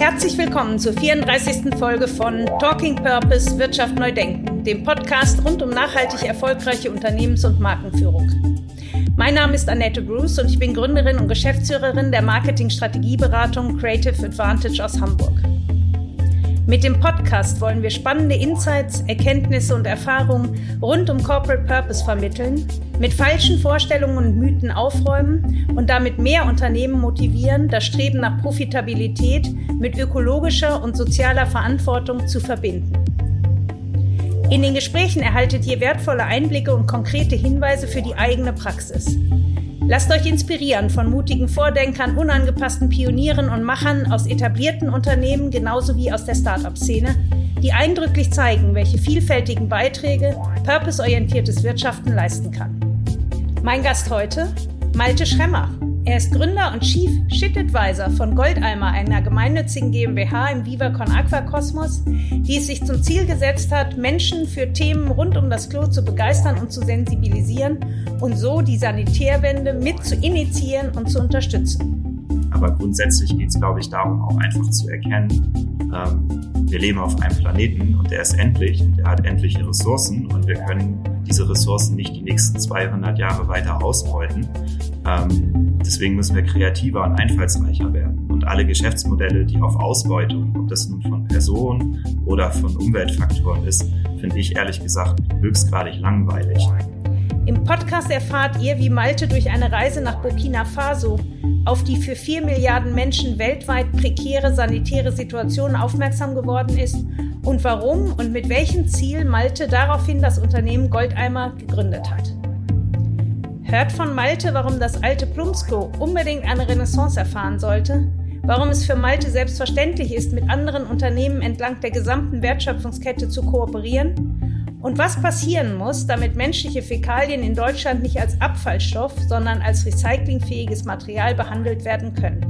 Herzlich willkommen zur 34. Folge von Talking Purpose Wirtschaft neu denken, dem Podcast rund um nachhaltig erfolgreiche Unternehmens- und Markenführung. Mein Name ist Annette Bruce und ich bin Gründerin und Geschäftsführerin der Marketing-Strategieberatung Creative Advantage aus Hamburg. Mit dem Podcast wollen wir spannende Insights, Erkenntnisse und Erfahrungen rund um Corporate Purpose vermitteln, mit falschen Vorstellungen und Mythen aufräumen und damit mehr Unternehmen motivieren, das Streben nach Profitabilität mit ökologischer und sozialer Verantwortung zu verbinden. In den Gesprächen erhaltet ihr wertvolle Einblicke und konkrete Hinweise für die eigene Praxis. Lasst euch inspirieren von mutigen Vordenkern, unangepassten Pionieren und Machern aus etablierten Unternehmen genauso wie aus der Startup-Szene, die eindrücklich zeigen, welche vielfältigen Beiträge purpose-orientiertes Wirtschaften leisten kann. Mein Gast heute, Malte Schremmer. Er ist Gründer und Chief Shit Advisor von Goldeimer, einer gemeinnützigen GmbH im VivaCon Aquakosmos, die es sich zum Ziel gesetzt hat, Menschen für Themen rund um das Klo zu begeistern und zu sensibilisieren und so die Sanitärwende mit zu initiieren und zu unterstützen. Aber grundsätzlich geht es, glaube ich, darum, auch einfach zu erkennen, ähm, wir leben auf einem Planeten und der ist endlich und der hat endliche Ressourcen und wir können diese Ressourcen nicht die nächsten 200 Jahre weiter ausbeuten. Deswegen müssen wir kreativer und einfallsreicher werden. Und alle Geschäftsmodelle, die auf Ausbeutung, ob das nun von Personen oder von Umweltfaktoren ist, finde ich ehrlich gesagt höchstgradig langweilig. Im Podcast erfahrt ihr, wie Malte durch eine Reise nach Burkina Faso auf die für vier Milliarden Menschen weltweit prekäre sanitäre Situation aufmerksam geworden ist und warum und mit welchem Ziel Malte daraufhin das Unternehmen Goldeimer gegründet hat. Hört von Malte, warum das alte Plumpsklo unbedingt eine Renaissance erfahren sollte, warum es für Malte selbstverständlich ist, mit anderen Unternehmen entlang der gesamten Wertschöpfungskette zu kooperieren und was passieren muss, damit menschliche Fäkalien in Deutschland nicht als Abfallstoff, sondern als recyclingfähiges Material behandelt werden können.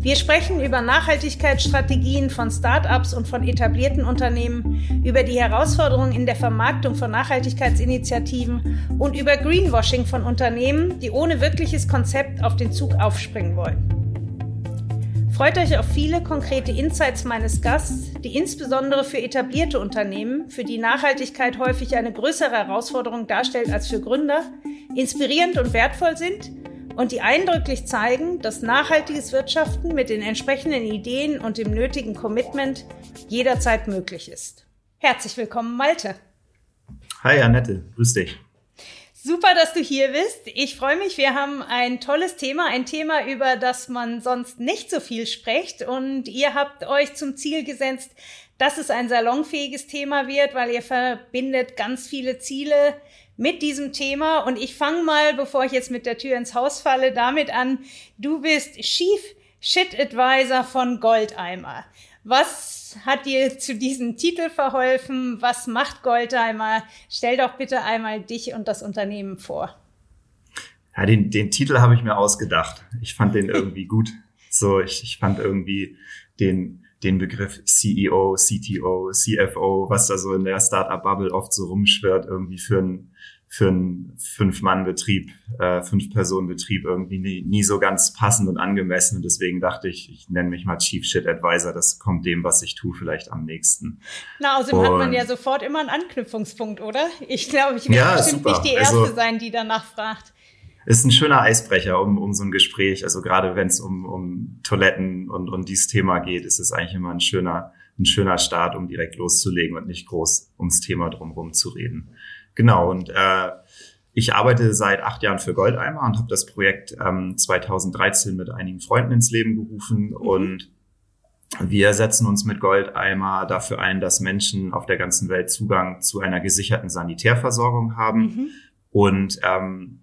Wir sprechen über Nachhaltigkeitsstrategien von Start-ups und von etablierten Unternehmen, über die Herausforderungen in der Vermarktung von Nachhaltigkeitsinitiativen und über Greenwashing von Unternehmen, die ohne wirkliches Konzept auf den Zug aufspringen wollen. Freut euch auf viele konkrete Insights meines Gasts, die insbesondere für etablierte Unternehmen, für die Nachhaltigkeit häufig eine größere Herausforderung darstellt als für Gründer, inspirierend und wertvoll sind und die eindrücklich zeigen, dass nachhaltiges Wirtschaften mit den entsprechenden Ideen und dem nötigen Commitment jederzeit möglich ist. Herzlich willkommen, Malte. Hi, Annette, grüß dich. Super, dass du hier bist. Ich freue mich. Wir haben ein tolles Thema, ein Thema, über das man sonst nicht so viel spricht. Und ihr habt euch zum Ziel gesetzt, dass es ein salonfähiges Thema wird, weil ihr verbindet ganz viele Ziele mit diesem Thema. Und ich fange mal, bevor ich jetzt mit der Tür ins Haus falle, damit an. Du bist Chief Shit Advisor von Goldeimer. Was hat dir zu diesem Titel verholfen? Was macht Goldeimer? Stell doch bitte einmal dich und das Unternehmen vor. Ja, den, den Titel habe ich mir ausgedacht. Ich fand den irgendwie gut. So, ich, ich fand irgendwie den, den Begriff CEO, CTO, CFO, was da so in der Startup-Bubble oft so rumschwirrt, irgendwie für ein für einen Fünf-Mann-Betrieb, äh, Fünf-Personen-Betrieb irgendwie nie, nie so ganz passend und angemessen. Und deswegen dachte ich, ich nenne mich mal Chief Shit Advisor. Das kommt dem, was ich tue, vielleicht am nächsten. Na, außerdem und, hat man ja sofort immer einen Anknüpfungspunkt, oder? Ich glaube, ich werde ja, bestimmt super. nicht die Erste also, sein, die danach fragt. Ist ein schöner Eisbrecher um, um so ein Gespräch. Also gerade wenn es um, um Toiletten und, und dieses Thema geht, ist es eigentlich immer ein schöner, ein schöner Start, um direkt loszulegen und nicht groß ums Thema drumherum zu reden. Genau, und äh, ich arbeite seit acht Jahren für Goldeimer und habe das Projekt ähm, 2013 mit einigen Freunden ins Leben gerufen mhm. und wir setzen uns mit Goldeimer dafür ein, dass Menschen auf der ganzen Welt Zugang zu einer gesicherten Sanitärversorgung haben mhm. und ähm,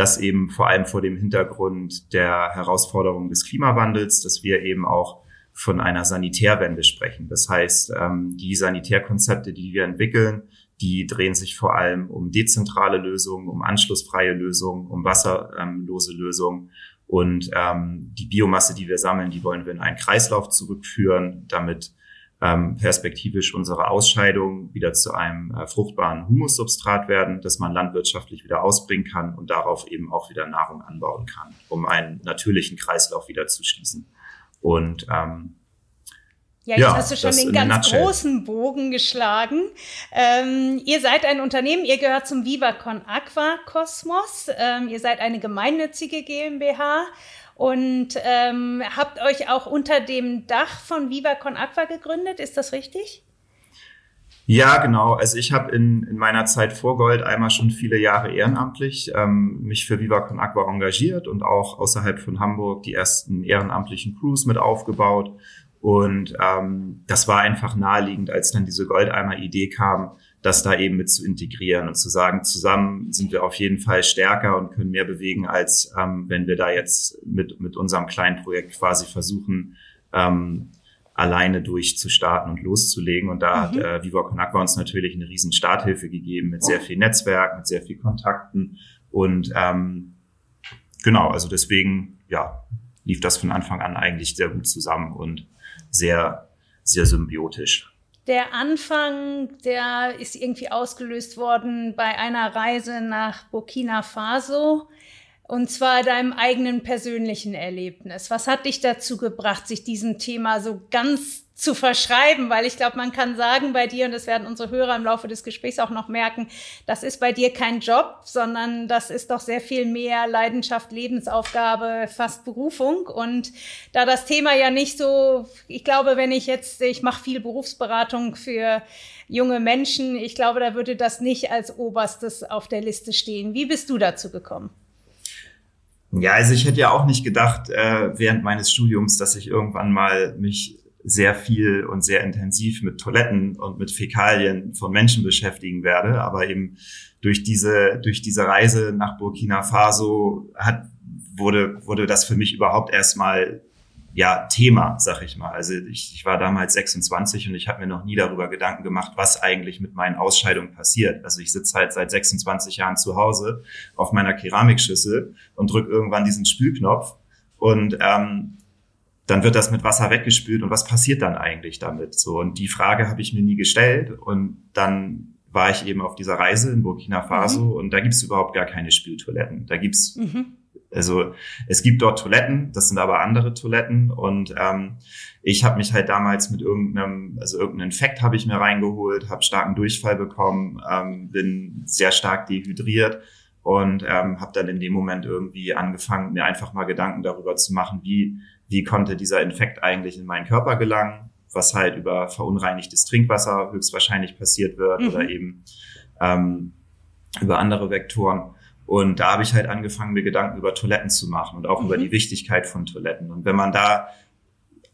das eben vor allem vor dem Hintergrund der Herausforderung des Klimawandels, dass wir eben auch von einer Sanitärwende sprechen. Das heißt, ähm, die Sanitärkonzepte, die wir entwickeln, die drehen sich vor allem um dezentrale Lösungen, um anschlussfreie Lösungen, um wasserlose Lösungen. Und ähm, die Biomasse, die wir sammeln, die wollen wir in einen Kreislauf zurückführen, damit ähm, perspektivisch unsere Ausscheidungen wieder zu einem äh, fruchtbaren Humussubstrat werden, das man landwirtschaftlich wieder ausbringen kann und darauf eben auch wieder Nahrung anbauen kann, um einen natürlichen Kreislauf wieder zu schließen. Und ähm, ja, jetzt ja, hast du schon den ganz großen Bogen geschlagen. Ähm, ihr seid ein Unternehmen, ihr gehört zum Viva Con Aqua Kosmos. Ähm, ihr seid eine gemeinnützige GmbH und ähm, habt euch auch unter dem Dach von Viva Con Aqua gegründet. Ist das richtig? Ja, genau. Also ich habe in, in meiner Zeit vor Gold einmal schon viele Jahre ehrenamtlich ähm, mich für Viva Con Aqua engagiert und auch außerhalb von Hamburg die ersten ehrenamtlichen Crews mit aufgebaut und ähm, das war einfach naheliegend, als dann diese Goldeimer-Idee kam, das da eben mit zu integrieren und zu sagen, zusammen sind wir auf jeden Fall stärker und können mehr bewegen, als ähm, wenn wir da jetzt mit, mit unserem kleinen Projekt quasi versuchen, ähm, alleine durchzustarten und loszulegen. Und da mhm. hat äh, Viva Conakwa uns natürlich eine riesen Starthilfe gegeben mit sehr viel Netzwerk, mit sehr viel Kontakten. Und ähm, genau, also deswegen, ja, lief das von Anfang an eigentlich sehr gut zusammen und sehr, sehr symbiotisch. Der Anfang, der ist irgendwie ausgelöst worden bei einer Reise nach Burkina Faso. Und zwar deinem eigenen persönlichen Erlebnis. Was hat dich dazu gebracht, sich diesem Thema so ganz zu verschreiben, weil ich glaube, man kann sagen bei dir, und das werden unsere Hörer im Laufe des Gesprächs auch noch merken, das ist bei dir kein Job, sondern das ist doch sehr viel mehr Leidenschaft, Lebensaufgabe, fast Berufung. Und da das Thema ja nicht so, ich glaube, wenn ich jetzt, ich mache viel Berufsberatung für junge Menschen, ich glaube, da würde das nicht als oberstes auf der Liste stehen. Wie bist du dazu gekommen? Ja, also ich hätte ja auch nicht gedacht äh, während meines Studiums, dass ich irgendwann mal mich sehr viel und sehr intensiv mit Toiletten und mit Fäkalien von Menschen beschäftigen werde. Aber eben durch diese, durch diese Reise nach Burkina Faso hat, wurde, wurde das für mich überhaupt erstmal ja, Thema, sag ich mal. Also ich, ich war damals 26 und ich habe mir noch nie darüber Gedanken gemacht, was eigentlich mit meinen Ausscheidungen passiert. Also ich sitze halt seit 26 Jahren zu Hause auf meiner Keramikschüssel und drück irgendwann diesen Spülknopf und ähm, dann wird das mit Wasser weggespült und was passiert dann eigentlich damit? So und die Frage habe ich mir nie gestellt und dann war ich eben auf dieser Reise in Burkina Faso mhm. und da gibt's überhaupt gar keine Spültoiletten. Da gibt's mhm. also es gibt dort Toiletten, das sind aber andere Toiletten und ähm, ich habe mich halt damals mit irgendeinem also irgendeinen Infekt habe ich mir reingeholt, habe starken Durchfall bekommen, ähm, bin sehr stark dehydriert und ähm, habe dann in dem Moment irgendwie angefangen, mir einfach mal Gedanken darüber zu machen, wie wie konnte dieser Infekt eigentlich in meinen Körper gelangen, was halt über verunreinigtes Trinkwasser höchstwahrscheinlich passiert wird mhm. oder eben ähm, über andere Vektoren. Und da habe ich halt angefangen, mir Gedanken über Toiletten zu machen und auch mhm. über die Wichtigkeit von Toiletten. Und wenn man da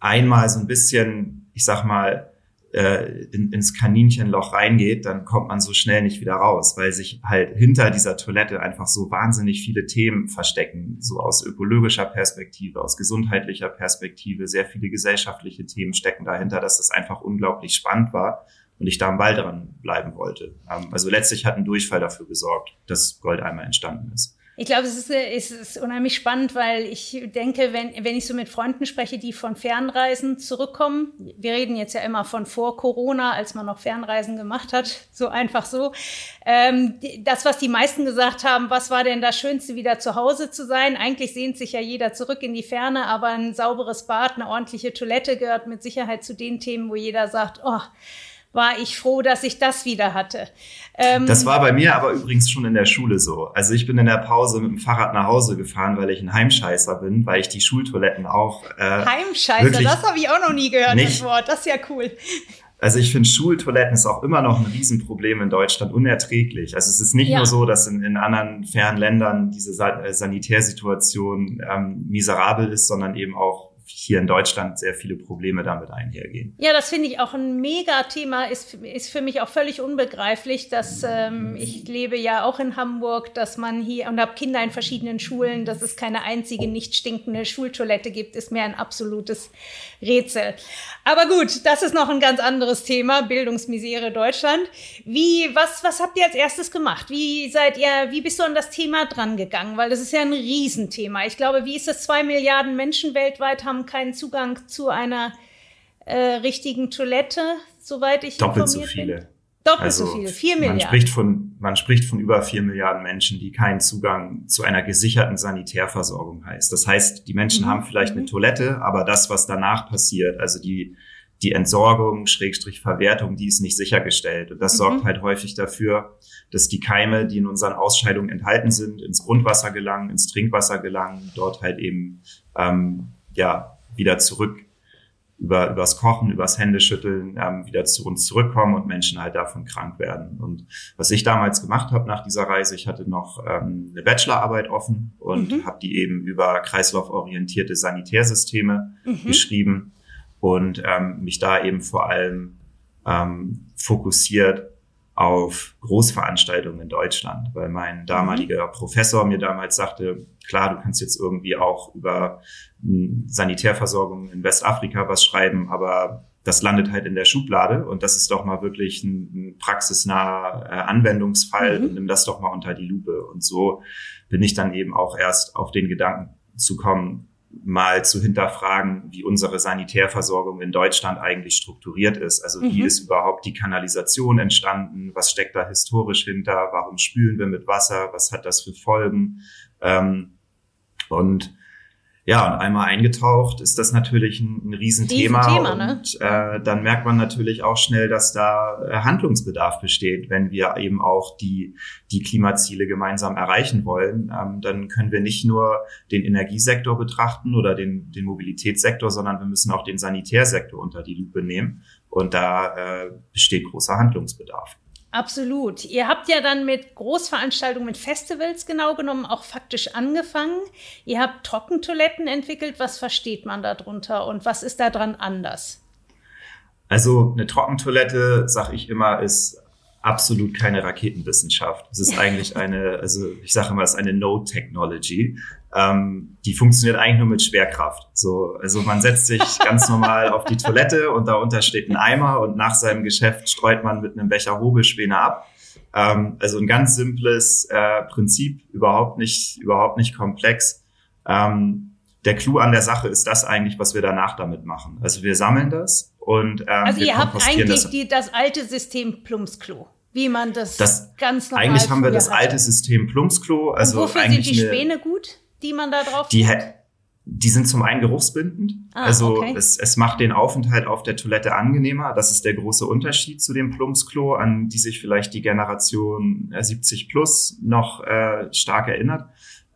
einmal so ein bisschen, ich sag mal, äh, in, ins Kaninchenloch reingeht, dann kommt man so schnell nicht wieder raus, weil sich halt hinter dieser Toilette einfach so wahnsinnig viele Themen verstecken, so aus ökologischer Perspektive, aus gesundheitlicher Perspektive, sehr viele gesellschaftliche Themen stecken dahinter, dass es einfach unglaublich spannend war und ich da am Ball dran bleiben wollte. Ähm, also letztlich hat ein Durchfall dafür gesorgt, dass Gold einmal entstanden ist. Ich glaube, es ist, es ist unheimlich spannend, weil ich denke, wenn, wenn ich so mit Freunden spreche, die von Fernreisen zurückkommen, wir reden jetzt ja immer von vor Corona, als man noch Fernreisen gemacht hat, so einfach so. Ähm, das, was die meisten gesagt haben, was war denn das Schönste, wieder zu Hause zu sein? Eigentlich sehnt sich ja jeder zurück in die Ferne, aber ein sauberes Bad, eine ordentliche Toilette gehört mit Sicherheit zu den Themen, wo jeder sagt, oh, war ich froh, dass ich das wieder hatte. Ähm, das war bei mir aber übrigens schon in der Schule so. Also ich bin in der Pause mit dem Fahrrad nach Hause gefahren, weil ich ein Heimscheißer bin, weil ich die Schultoiletten auch. Äh, Heimscheißer, das habe ich auch noch nie gehört, nicht, das Wort. Das ist ja cool. Also ich finde, Schultoiletten ist auch immer noch ein Riesenproblem in Deutschland, unerträglich. Also es ist nicht ja. nur so, dass in, in anderen fernen Ländern diese äh, Sanitärsituation ähm, miserabel ist, sondern eben auch hier in Deutschland sehr viele Probleme damit einhergehen. Ja, das finde ich auch ein Mega-Thema, ist, ist für mich auch völlig unbegreiflich, dass ähm, ich lebe ja auch in Hamburg, dass man hier und habe Kinder in verschiedenen Schulen, dass es keine einzige nicht stinkende Schultoilette gibt, ist mir ein absolutes Rätsel. Aber gut, das ist noch ein ganz anderes Thema, Bildungsmisere Deutschland. Wie, was, was habt ihr als erstes gemacht? Wie seid ihr, wie bist du an das Thema dran gegangen? Weil das ist ja ein Riesenthema. Ich glaube, wie ist es, zwei Milliarden Menschen weltweit haben haben keinen Zugang zu einer äh, richtigen Toilette, soweit ich Doppelt so viele. Bin. Doppelt also, so viel, vier Milliarden. Man spricht, von, man spricht von über vier Milliarden Menschen, die keinen Zugang zu einer gesicherten Sanitärversorgung heißt. Das heißt, die Menschen mhm. haben vielleicht mhm. eine Toilette, aber das, was danach passiert, also die, die Entsorgung, Schrägstrich Verwertung, die ist nicht sichergestellt. Und das mhm. sorgt halt häufig dafür, dass die Keime, die in unseren Ausscheidungen enthalten sind, ins Grundwasser gelangen, ins Trinkwasser gelangen, dort halt eben ähm, ja wieder zurück über übers Kochen, übers Händeschütteln ähm, wieder zu uns zurückkommen und Menschen halt davon krank werden. Und was ich damals gemacht habe nach dieser Reise, ich hatte noch ähm, eine Bachelorarbeit offen und mhm. habe die eben über kreislauforientierte Sanitärsysteme mhm. geschrieben und ähm, mich da eben vor allem ähm, fokussiert auf Großveranstaltungen in Deutschland, weil mein damaliger. Professor mir damals sagte, klar, du kannst jetzt irgendwie auch über hm, Sanitärversorgung in Westafrika was schreiben, aber das landet halt in der Schublade und das ist doch mal wirklich ein, ein praxisnaher äh, Anwendungsfall mhm. und nimm das doch mal unter die Lupe. Und so bin ich dann eben auch erst auf den Gedanken zu kommen, mal zu hinterfragen, wie unsere Sanitärversorgung in Deutschland eigentlich strukturiert ist. Also wie mhm. ist überhaupt die Kanalisation entstanden? Was steckt da historisch hinter? Warum spülen wir mit Wasser? Was hat das für Folgen? Ähm, und ja, und einmal eingetaucht ist das natürlich ein, ein Riesenthema. Riesenthema ne? und äh, dann merkt man natürlich auch schnell, dass da äh, Handlungsbedarf besteht, wenn wir eben auch die, die Klimaziele gemeinsam erreichen wollen. Ähm, dann können wir nicht nur den Energiesektor betrachten oder den, den Mobilitätssektor, sondern wir müssen auch den Sanitärsektor unter die Lupe nehmen. Und da äh, besteht großer Handlungsbedarf. Absolut. Ihr habt ja dann mit Großveranstaltungen, mit Festivals genau genommen auch faktisch angefangen. Ihr habt Trockentoiletten entwickelt. Was versteht man darunter und was ist daran anders? Also eine Trockentoilette, sag ich immer, ist absolut keine Raketenwissenschaft. Es ist eigentlich eine, also ich sage immer, es ist eine No-Technology. Ähm, die funktioniert eigentlich nur mit Schwerkraft. So, also man setzt sich ganz normal auf die Toilette und darunter steht ein Eimer und nach seinem Geschäft streut man mit einem Becher Hobelspäne ab. Ähm, also ein ganz simples äh, Prinzip, überhaupt nicht, überhaupt nicht komplex. Ähm, der Clou an der Sache ist das eigentlich, was wir danach damit machen. Also wir sammeln das und ähm, also ihr habt eigentlich das, die, das alte System Plumpsklo wie man das, das ganz normal Eigentlich haben wir das alte System Plumpsklo. Also Und wofür sind die Späne gut, die man da drauf die, tut? die sind zum einen geruchsbindend. Ah, also okay. es, es macht den Aufenthalt auf der Toilette angenehmer. Das ist der große Unterschied zu dem Plumpsklo, an die sich vielleicht die Generation 70 äh, plus noch äh, stark erinnert.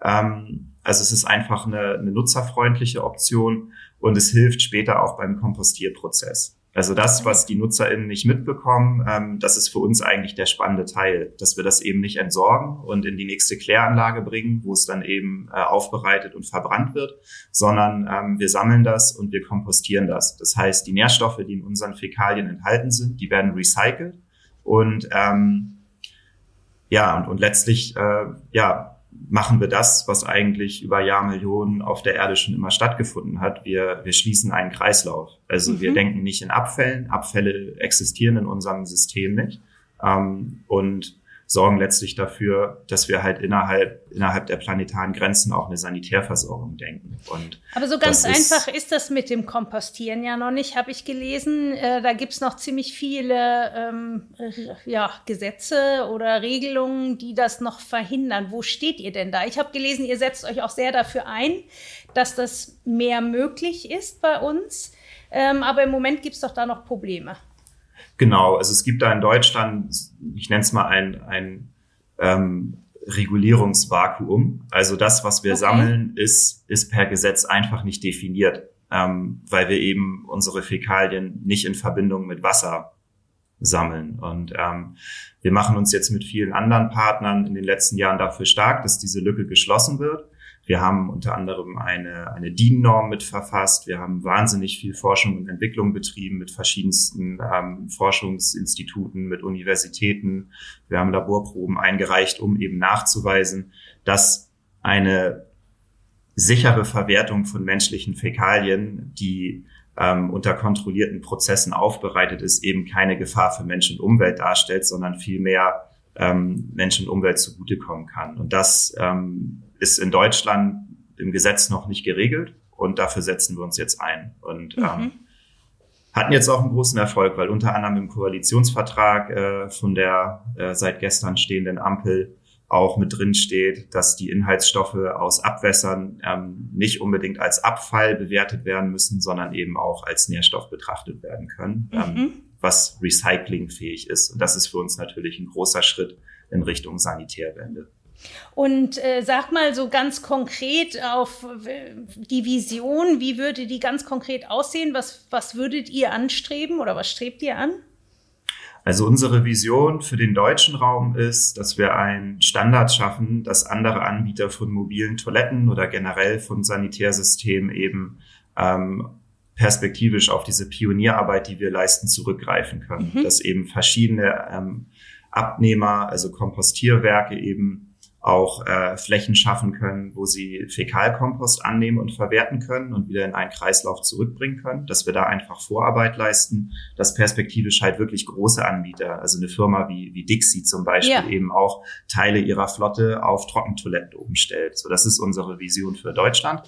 Ähm, also es ist einfach eine, eine nutzerfreundliche Option und es hilft später auch beim Kompostierprozess. Also das, was die NutzerInnen nicht mitbekommen, ähm, das ist für uns eigentlich der spannende Teil, dass wir das eben nicht entsorgen und in die nächste Kläranlage bringen, wo es dann eben äh, aufbereitet und verbrannt wird, sondern ähm, wir sammeln das und wir kompostieren das. Das heißt, die Nährstoffe, die in unseren Fäkalien enthalten sind, die werden recycelt und ähm, ja, und, und letztlich äh, ja, machen wir das, was eigentlich über Jahrmillionen auf der Erde schon immer stattgefunden hat. Wir, wir schließen einen Kreislauf. Also mhm. wir denken nicht in Abfällen. Abfälle existieren in unserem System nicht. Ähm, und sorgen letztlich dafür, dass wir halt innerhalb, innerhalb der planetaren Grenzen auch eine Sanitärversorgung denken. Und Aber so ganz einfach ist, ist, das mit dem Kompostieren ja noch nicht, habe ich gelesen. Äh, da gibt's noch ziemlich viele ähm, ja, Gesetze oder Regelungen, die das noch verhindern. Wo steht ihr denn da? Ich habe gelesen, ihr setzt euch auch sehr dafür ein, dass das mehr möglich ist bei uns. Ähm, aber im Moment gibt's doch da noch Probleme. Genau, also es gibt da in Deutschland, ich nenne es mal ein, ein ähm, Regulierungsvakuum. Also das, was wir okay. sammeln, ist, ist per Gesetz einfach nicht definiert, ähm, weil wir eben unsere Fäkalien nicht in Verbindung mit Wasser sammeln. Und ähm, wir machen uns jetzt mit vielen anderen Partnern in den letzten Jahren dafür stark, dass diese Lücke geschlossen wird. Wir haben unter anderem eine, eine DIN-Norm mit verfasst. Wir haben wahnsinnig viel Forschung und Entwicklung betrieben mit verschiedensten ähm, Forschungsinstituten, mit Universitäten. Wir haben Laborproben eingereicht, um eben nachzuweisen, dass eine sichere Verwertung von menschlichen Fäkalien, die ähm, unter kontrollierten Prozessen aufbereitet ist, eben keine Gefahr für Mensch und Umwelt darstellt, sondern vielmehr ähm, Mensch und Umwelt zugutekommen kann. Und das ähm, ist in Deutschland im Gesetz noch nicht geregelt und dafür setzen wir uns jetzt ein. Und mhm. ähm, hatten jetzt auch einen großen Erfolg, weil unter anderem im Koalitionsvertrag äh, von der äh, seit gestern stehenden Ampel auch mit drin steht, dass die Inhaltsstoffe aus Abwässern ähm, nicht unbedingt als Abfall bewertet werden müssen, sondern eben auch als Nährstoff betrachtet werden können, ähm, mhm. ähm, was recyclingfähig ist. Und das ist für uns natürlich ein großer Schritt in Richtung Sanitärwende. Und äh, sag mal so ganz konkret auf die Vision, wie würde die ganz konkret aussehen? Was, was würdet ihr anstreben oder was strebt ihr an? Also unsere Vision für den deutschen Raum ist, dass wir einen Standard schaffen, dass andere Anbieter von mobilen Toiletten oder generell von Sanitärsystemen eben ähm, perspektivisch auf diese Pionierarbeit, die wir leisten, zurückgreifen können. Mhm. Dass eben verschiedene ähm, Abnehmer, also Kompostierwerke eben auch äh, Flächen schaffen können, wo sie Fäkalkompost annehmen und verwerten können und wieder in einen Kreislauf zurückbringen können, dass wir da einfach Vorarbeit leisten, dass perspektivisch halt wirklich große Anbieter, also eine Firma wie, wie Dixie zum Beispiel, ja. eben auch Teile ihrer Flotte auf Trockentoiletten umstellt. So, das ist unsere Vision für Deutschland.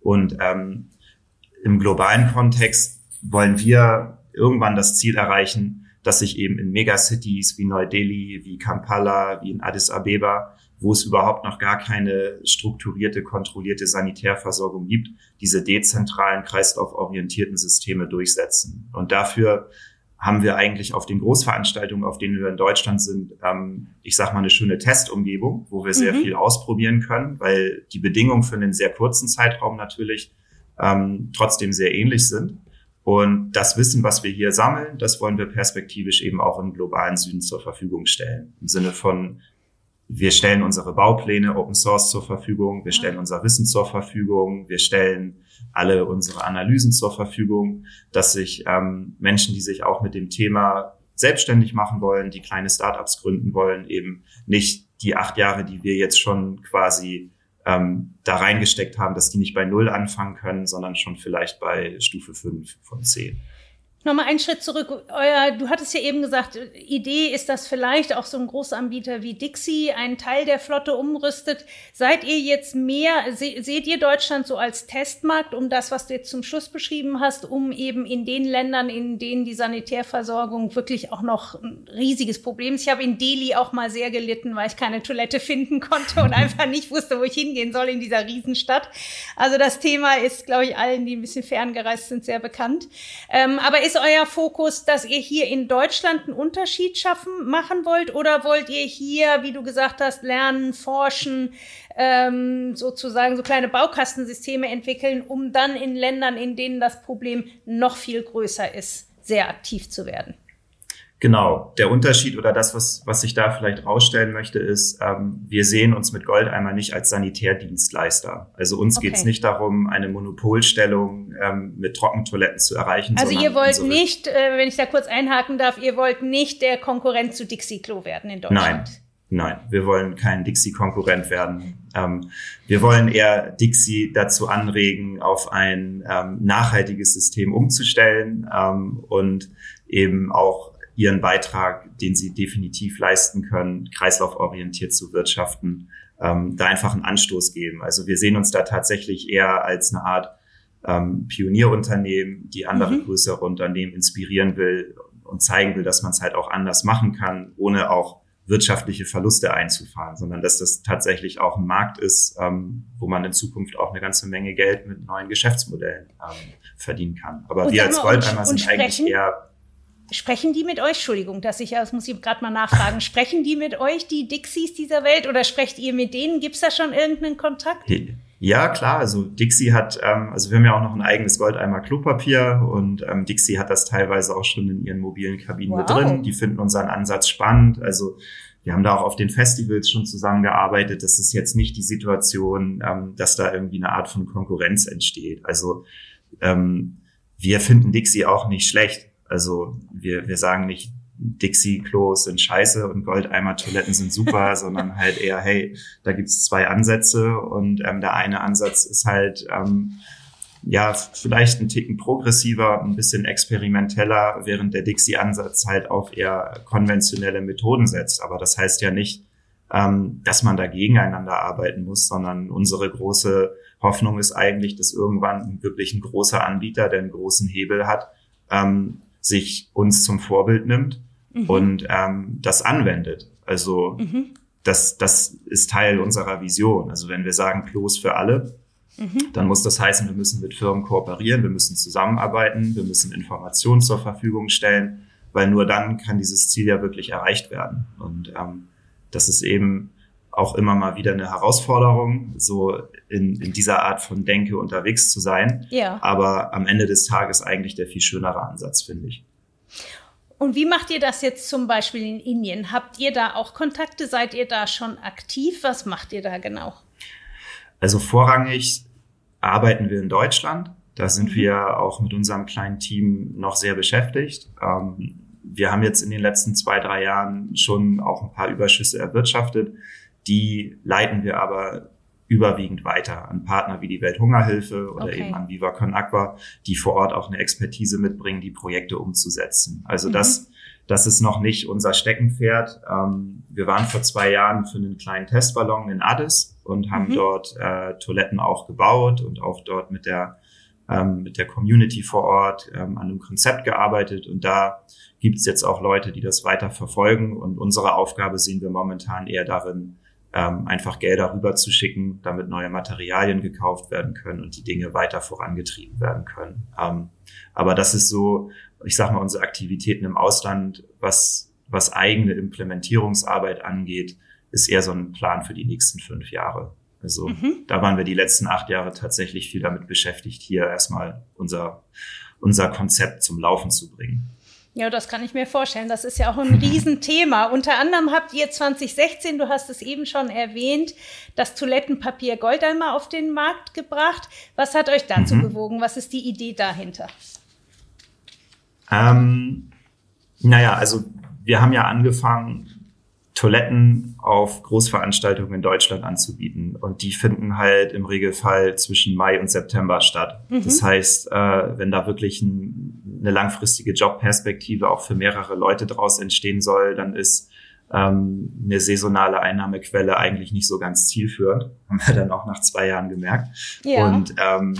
Und ähm, im globalen Kontext wollen wir irgendwann das Ziel erreichen, dass sich eben in Megacities wie Neu-Delhi, wie Kampala, wie in Addis Abeba wo es überhaupt noch gar keine strukturierte, kontrollierte Sanitärversorgung gibt, diese dezentralen, kreislauforientierten Systeme durchsetzen. Und dafür haben wir eigentlich auf den Großveranstaltungen, auf denen wir in Deutschland sind, ähm, ich sage mal eine schöne Testumgebung, wo wir sehr mhm. viel ausprobieren können, weil die Bedingungen für einen sehr kurzen Zeitraum natürlich ähm, trotzdem sehr ähnlich sind. Und das Wissen, was wir hier sammeln, das wollen wir perspektivisch eben auch im globalen Süden zur Verfügung stellen. Im Sinne von wir stellen unsere Baupläne Open Source zur Verfügung, wir stellen unser Wissen zur Verfügung, wir stellen alle unsere Analysen zur Verfügung, dass sich ähm, Menschen, die sich auch mit dem Thema selbstständig machen wollen, die kleine Startups gründen wollen, eben nicht die acht Jahre, die wir jetzt schon quasi ähm, da reingesteckt haben, dass die nicht bei Null anfangen können, sondern schon vielleicht bei Stufe fünf von zehn. Nochmal einen Schritt zurück. Euer, du hattest ja eben gesagt, Idee ist, dass vielleicht auch so ein Großanbieter wie Dixie einen Teil der Flotte umrüstet. Seid ihr jetzt mehr, se, seht ihr Deutschland so als Testmarkt, um das, was du jetzt zum Schluss beschrieben hast, um eben in den Ländern, in denen die Sanitärversorgung wirklich auch noch ein riesiges Problem ist? Ich habe in Delhi auch mal sehr gelitten, weil ich keine Toilette finden konnte und einfach nicht wusste, wo ich hingehen soll in dieser Riesenstadt. Also das Thema ist, glaube ich, allen, die ein bisschen ferngereist sind, sehr bekannt. Ähm, aber ist euer Fokus, dass ihr hier in Deutschland einen Unterschied schaffen, machen wollt? Oder wollt ihr hier, wie du gesagt hast, lernen, forschen, ähm, sozusagen so kleine Baukastensysteme entwickeln, um dann in Ländern, in denen das Problem noch viel größer ist, sehr aktiv zu werden? Genau, der Unterschied oder das, was, was ich da vielleicht rausstellen möchte, ist, ähm, wir sehen uns mit Goldeimer nicht als Sanitärdienstleister. Also uns okay. geht es nicht darum, eine Monopolstellung ähm, mit Trockentoiletten zu erreichen. Also ihr wollt nicht, äh, wenn ich da kurz einhaken darf, ihr wollt nicht der Konkurrent zu Dixie-Klo werden in Deutschland. Nein. Nein, wir wollen kein Dixie-Konkurrent werden. Ähm, wir wollen eher Dixie dazu anregen, auf ein ähm, nachhaltiges System umzustellen ähm, und eben auch ihren Beitrag, den sie definitiv leisten können, kreislauforientiert zu wirtschaften, ähm, da einfach einen Anstoß geben. Also wir sehen uns da tatsächlich eher als eine Art ähm, Pionierunternehmen, die andere mhm. größere Unternehmen inspirieren will und zeigen will, dass man es halt auch anders machen kann, ohne auch wirtschaftliche Verluste einzufahren, sondern dass das tatsächlich auch ein Markt ist, ähm, wo man in Zukunft auch eine ganze Menge Geld mit neuen Geschäftsmodellen ähm, verdienen kann. Aber und wir als Goldheimer sind eigentlich eher Sprechen die mit euch? Entschuldigung, dass ich, das muss ich gerade mal nachfragen. Sprechen die mit euch, die Dixies dieser Welt, oder sprecht ihr mit denen? Gibt es da schon irgendeinen Kontakt? Ja, klar. Also Dixie hat, ähm, also wir haben ja auch noch ein eigenes Goldeimer Klopapier und ähm, Dixie hat das teilweise auch schon in ihren mobilen Kabinen wow. mit drin. Die finden unseren Ansatz spannend. Also wir haben da auch auf den Festivals schon zusammengearbeitet. Das ist jetzt nicht die Situation, ähm, dass da irgendwie eine Art von Konkurrenz entsteht. Also ähm, wir finden Dixie auch nicht schlecht. Also wir, wir sagen nicht, Dixie-Klos sind scheiße und Goldeimer-Toiletten sind super, sondern halt eher, hey, da gibt's zwei Ansätze und ähm, der eine Ansatz ist halt ähm, ja vielleicht ein Ticken progressiver, ein bisschen experimenteller, während der Dixie-Ansatz halt auf eher konventionelle Methoden setzt. Aber das heißt ja nicht, ähm, dass man da gegeneinander arbeiten muss, sondern unsere große Hoffnung ist eigentlich, dass irgendwann wirklich ein großer Anbieter, der einen großen Hebel hat, ähm, sich uns zum Vorbild nimmt mhm. und ähm, das anwendet. Also mhm. das, das ist Teil unserer Vision. Also wenn wir sagen Klos für alle, mhm. dann muss das heißen, wir müssen mit Firmen kooperieren, wir müssen zusammenarbeiten, wir müssen Informationen zur Verfügung stellen, weil nur dann kann dieses Ziel ja wirklich erreicht werden. Und ähm, das ist eben auch immer mal wieder eine Herausforderung, so in, in dieser Art von Denke unterwegs zu sein. Ja. Aber am Ende des Tages eigentlich der viel schönere Ansatz, finde ich. Und wie macht ihr das jetzt zum Beispiel in Indien? Habt ihr da auch Kontakte? Seid ihr da schon aktiv? Was macht ihr da genau? Also vorrangig arbeiten wir in Deutschland. Da sind mhm. wir auch mit unserem kleinen Team noch sehr beschäftigt. Ähm, wir haben jetzt in den letzten zwei, drei Jahren schon auch ein paar Überschüsse erwirtschaftet. Die leiten wir aber überwiegend weiter an Partner wie die Welthungerhilfe oder okay. eben an Viva Con Aqua, die vor Ort auch eine Expertise mitbringen, die Projekte umzusetzen. Also mhm. das, das ist noch nicht unser Steckenpferd. Ähm, wir waren vor zwei Jahren für einen kleinen Testballon in Addis und haben mhm. dort äh, Toiletten auch gebaut und auch dort mit der ähm, mit der Community vor Ort ähm, an einem Konzept gearbeitet und da gibt es jetzt auch Leute, die das weiter verfolgen und unsere Aufgabe sehen wir momentan eher darin, ähm, einfach Gelder rüberzuschicken, damit neue Materialien gekauft werden können und die Dinge weiter vorangetrieben werden können. Ähm, aber das ist so, ich sag mal, unsere Aktivitäten im Ausland, was, was eigene Implementierungsarbeit angeht, ist eher so ein Plan für die nächsten fünf Jahre. Also mhm. da waren wir die letzten acht Jahre tatsächlich viel damit beschäftigt, hier erstmal unser, unser Konzept zum Laufen zu bringen. Ja, das kann ich mir vorstellen. Das ist ja auch ein Riesenthema. Unter anderem habt ihr 2016, du hast es eben schon erwähnt, das Toilettenpapier Goldeimer auf den Markt gebracht. Was hat euch dazu mhm. bewogen? Was ist die Idee dahinter? Ähm, naja, also wir haben ja angefangen, Toiletten auf Großveranstaltungen in Deutschland anzubieten. Und die finden halt im Regelfall zwischen Mai und September statt. Mhm. Das heißt, äh, wenn da wirklich ein, eine langfristige Jobperspektive auch für mehrere Leute draus entstehen soll, dann ist ähm, eine saisonale Einnahmequelle eigentlich nicht so ganz zielführend. Haben wir dann auch nach zwei Jahren gemerkt. Ja. Und, ähm,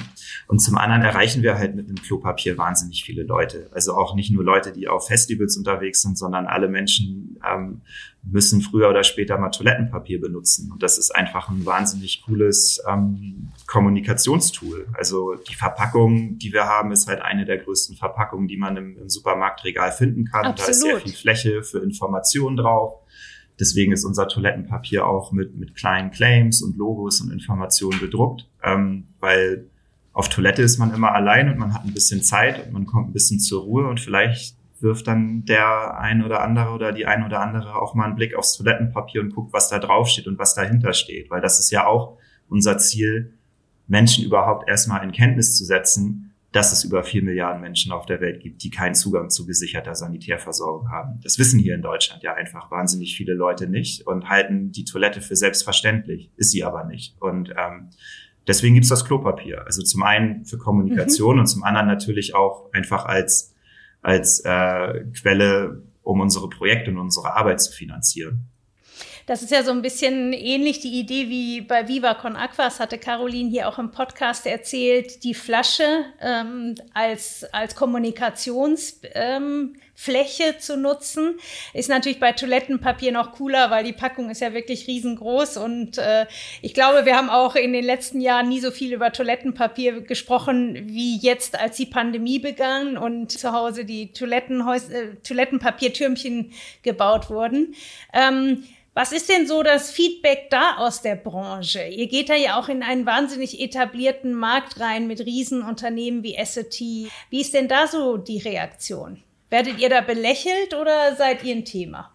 und zum anderen erreichen wir halt mit einem Klopapier wahnsinnig viele Leute. Also auch nicht nur Leute, die auf Festivals unterwegs sind, sondern alle Menschen ähm, müssen früher oder später mal Toilettenpapier benutzen. Und das ist einfach ein wahnsinnig cooles ähm, Kommunikationstool. Also die Verpackung, die wir haben, ist halt eine der größten Verpackungen, die man im, im Supermarktregal finden kann. Absolut. Da ist sehr viel Fläche für Informationen drauf. Deswegen ist unser Toilettenpapier auch mit, mit kleinen Claims und Logos und Informationen bedruckt, ähm, weil auf Toilette ist man immer allein und man hat ein bisschen Zeit und man kommt ein bisschen zur Ruhe und vielleicht wirft dann der ein oder andere oder die ein oder andere auch mal einen Blick aufs Toilettenpapier und guckt, was da drauf steht und was dahinter steht, weil das ist ja auch unser Ziel, Menschen überhaupt erstmal in Kenntnis zu setzen, dass es über vier Milliarden Menschen auf der Welt gibt, die keinen Zugang zu gesicherter Sanitärversorgung haben. Das wissen hier in Deutschland ja einfach wahnsinnig viele Leute nicht und halten die Toilette für selbstverständlich, ist sie aber nicht. Und ähm, deswegen gibt's das Klopapier. Also zum einen für Kommunikation mhm. und zum anderen natürlich auch einfach als, als äh, Quelle, um unsere Projekte und unsere Arbeit zu finanzieren. Das ist ja so ein bisschen ähnlich die Idee wie bei Viva Con Aquas, hatte Caroline hier auch im Podcast erzählt, die Flasche ähm, als, als Kommunikationsfläche ähm, zu nutzen. Ist natürlich bei Toilettenpapier noch cooler, weil die Packung ist ja wirklich riesengroß. Und äh, ich glaube, wir haben auch in den letzten Jahren nie so viel über Toilettenpapier gesprochen wie jetzt, als die Pandemie begann und zu Hause die Toilettenhäus äh, Toilettenpapiertürmchen gebaut wurden. Ähm, was ist denn so das Feedback da aus der Branche? Ihr geht da ja auch in einen wahnsinnig etablierten Markt rein mit Riesenunternehmen wie SAT. Wie ist denn da so die Reaktion? Werdet ihr da belächelt oder seid ihr ein Thema?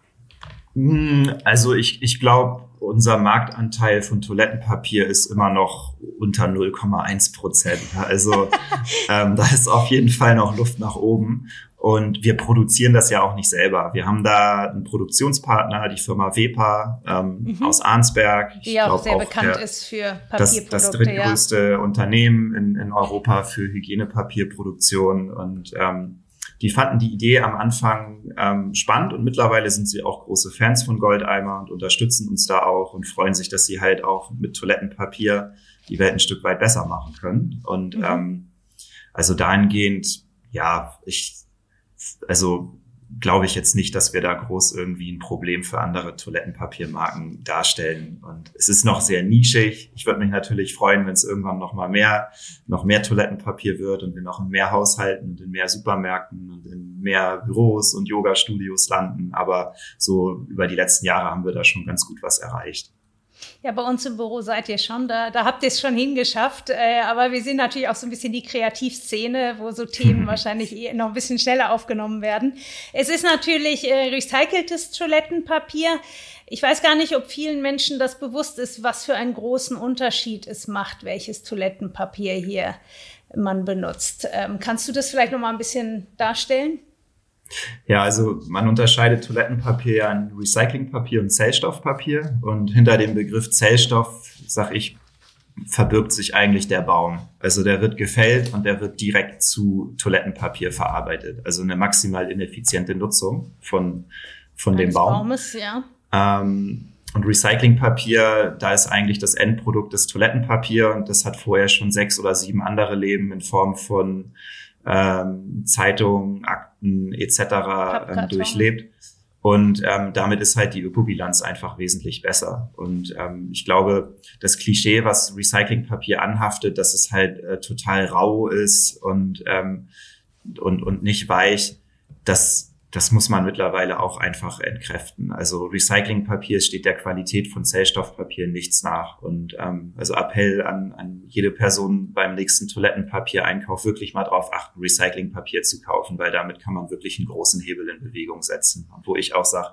Hm, also ich, ich glaube, unser Marktanteil von Toilettenpapier ist immer noch unter 0,1 Prozent. Also ähm, da ist auf jeden Fall noch Luft nach oben. Und wir produzieren das ja auch nicht selber. Wir haben da einen Produktionspartner, die Firma Wepa ähm, mhm. aus Arnsberg. Die ja auch sehr auch bekannt der, ist für Papierprodukte. Das, das drittgrößte ja. Unternehmen in, in Europa für Hygienepapierproduktion. Und ähm, die fanden die Idee am Anfang ähm, spannend und mittlerweile sind sie auch große Fans von Goldeimer und unterstützen uns da auch und freuen sich, dass sie halt auch mit Toilettenpapier die Welt ein Stück weit besser machen können. Und mhm. ähm, also dahingehend ja, ich, also glaube ich jetzt nicht, dass wir da groß irgendwie ein Problem für andere Toilettenpapiermarken darstellen. Und es ist noch sehr nischig. Ich würde mich natürlich freuen, wenn es irgendwann noch mal mehr, noch mehr Toilettenpapier wird und wir noch in mehr Haushalten und in mehr Supermärkten und in mehr Büros und Yoga-Studios landen. Aber so über die letzten Jahre haben wir da schon ganz gut was erreicht. Ja, bei uns im Büro seid ihr schon, da, da habt ihr es schon hingeschafft. Äh, aber wir sind natürlich auch so ein bisschen die Kreativszene, wo so Themen wahrscheinlich eh noch ein bisschen schneller aufgenommen werden. Es ist natürlich äh, recyceltes Toilettenpapier. Ich weiß gar nicht, ob vielen Menschen das bewusst ist, was für einen großen Unterschied es macht, welches Toilettenpapier hier man benutzt. Ähm, kannst du das vielleicht noch mal ein bisschen darstellen? Ja, also man unterscheidet Toilettenpapier in Recyclingpapier und Zellstoffpapier. Und hinter dem Begriff Zellstoff, sag ich, verbirgt sich eigentlich der Baum. Also der wird gefällt und der wird direkt zu Toilettenpapier verarbeitet. Also eine maximal ineffiziente Nutzung von, von dem Baum. Baumes, ja. Ähm, und Recyclingpapier, da ist eigentlich das Endprodukt des Toilettenpapier und das hat vorher schon sechs oder sieben andere Leben in Form von ähm, Zeitungen, Akten etc. Ähm, durchlebt. Und ähm, damit ist halt die Ökobilanz einfach wesentlich besser. Und ähm, ich glaube, das Klischee, was Recyclingpapier anhaftet, dass es halt äh, total rau ist und, ähm, und, und nicht weich, das das muss man mittlerweile auch einfach entkräften. Also Recyclingpapier steht der Qualität von Zellstoffpapier nichts nach. Und ähm, also Appell an, an jede Person beim nächsten Toilettenpapier-Einkauf wirklich mal drauf achten, Recyclingpapier zu kaufen, weil damit kann man wirklich einen großen Hebel in Bewegung setzen. Und wo ich auch sage,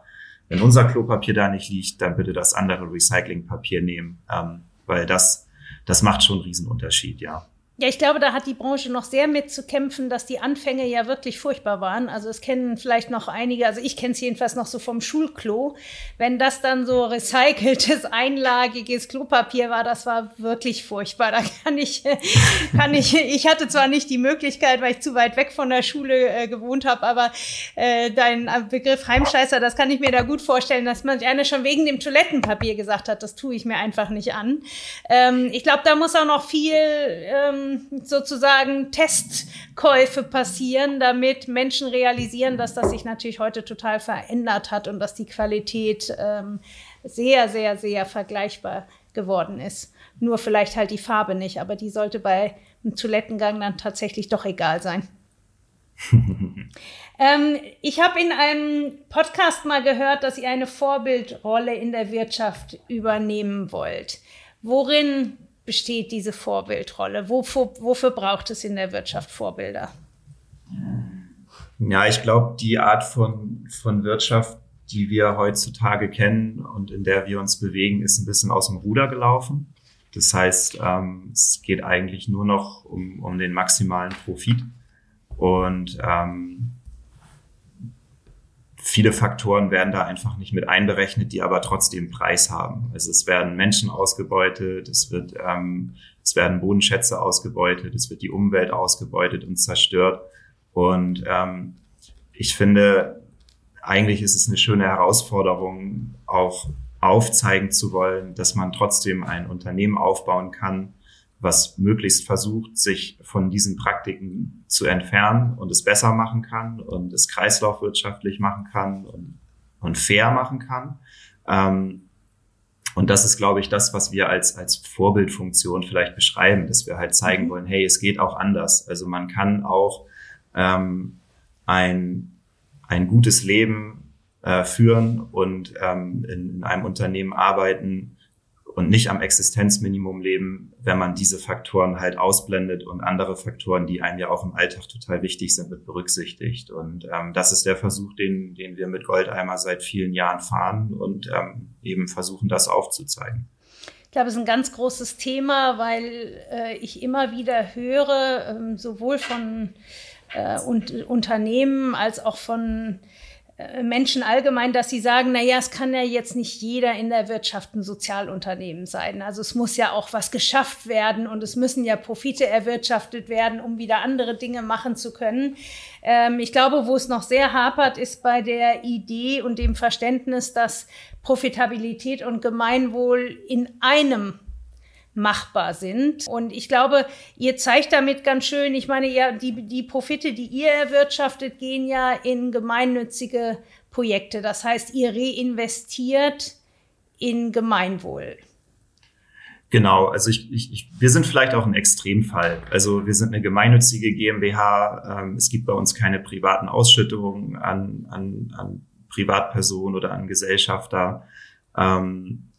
wenn unser Klopapier da nicht liegt, dann bitte das andere Recyclingpapier nehmen, ähm, weil das, das macht schon einen Riesenunterschied, ja. Ja, ich glaube, da hat die Branche noch sehr mit zu kämpfen, dass die Anfänge ja wirklich furchtbar waren. Also es kennen vielleicht noch einige, also ich kenne es jedenfalls noch so vom Schulklo. Wenn das dann so recyceltes, einlagiges Klopapier war, das war wirklich furchtbar. Da kann ich, kann ich, ich hatte zwar nicht die Möglichkeit, weil ich zu weit weg von der Schule äh, gewohnt habe, aber äh, dein Begriff Heimscheißer, das kann ich mir da gut vorstellen, dass man einer schon wegen dem Toilettenpapier gesagt hat, das tue ich mir einfach nicht an. Ähm, ich glaube, da muss auch noch viel ähm, sozusagen Testkäufe passieren, damit Menschen realisieren, dass das sich natürlich heute total verändert hat und dass die Qualität ähm, sehr, sehr, sehr vergleichbar geworden ist. Nur vielleicht halt die Farbe nicht, aber die sollte bei einem Toilettengang dann tatsächlich doch egal sein. ähm, ich habe in einem Podcast mal gehört, dass ihr eine Vorbildrolle in der Wirtschaft übernehmen wollt. Worin besteht diese Vorbildrolle? Wofür, wofür braucht es in der Wirtschaft Vorbilder? Ja, ich glaube, die Art von, von Wirtschaft, die wir heutzutage kennen und in der wir uns bewegen, ist ein bisschen aus dem Ruder gelaufen. Das heißt, ähm, es geht eigentlich nur noch um, um den maximalen Profit. Und ähm, viele Faktoren werden da einfach nicht mit einberechnet, die aber trotzdem Preis haben. Also es werden Menschen ausgebeutet, es wird, ähm, es werden Bodenschätze ausgebeutet, es wird die Umwelt ausgebeutet und zerstört. Und ähm, ich finde, eigentlich ist es eine schöne Herausforderung, auch aufzeigen zu wollen, dass man trotzdem ein Unternehmen aufbauen kann, was möglichst versucht, sich von diesen Praktiken zu entfernen und es besser machen kann und es kreislaufwirtschaftlich machen kann und, und fair machen kann. Ähm, und das ist, glaube ich, das, was wir als, als Vorbildfunktion vielleicht beschreiben, dass wir halt zeigen mhm. wollen, hey, es geht auch anders. Also man kann auch ähm, ein, ein gutes Leben äh, führen und ähm, in, in einem Unternehmen arbeiten, und nicht am Existenzminimum leben, wenn man diese Faktoren halt ausblendet und andere Faktoren, die einem ja auch im Alltag total wichtig sind, mit berücksichtigt. Und ähm, das ist der Versuch, den, den wir mit Goldeimer seit vielen Jahren fahren und ähm, eben versuchen, das aufzuzeigen. Ich glaube, es ist ein ganz großes Thema, weil äh, ich immer wieder höre, ähm, sowohl von äh, und, Unternehmen als auch von Menschen allgemein, dass sie sagen, na ja, es kann ja jetzt nicht jeder in der Wirtschaft ein Sozialunternehmen sein. Also es muss ja auch was geschafft werden und es müssen ja Profite erwirtschaftet werden, um wieder andere Dinge machen zu können. Ähm, ich glaube, wo es noch sehr hapert, ist bei der Idee und dem Verständnis, dass Profitabilität und Gemeinwohl in einem machbar sind. Und ich glaube, ihr zeigt damit ganz schön, ich meine, ja, die, die Profite, die ihr erwirtschaftet, gehen ja in gemeinnützige Projekte. Das heißt, ihr reinvestiert in Gemeinwohl. Genau, also ich, ich, ich, wir sind vielleicht auch ein Extremfall. Also wir sind eine gemeinnützige GmbH. Ähm, es gibt bei uns keine privaten Ausschüttungen an, an, an Privatpersonen oder an Gesellschafter. Ähm,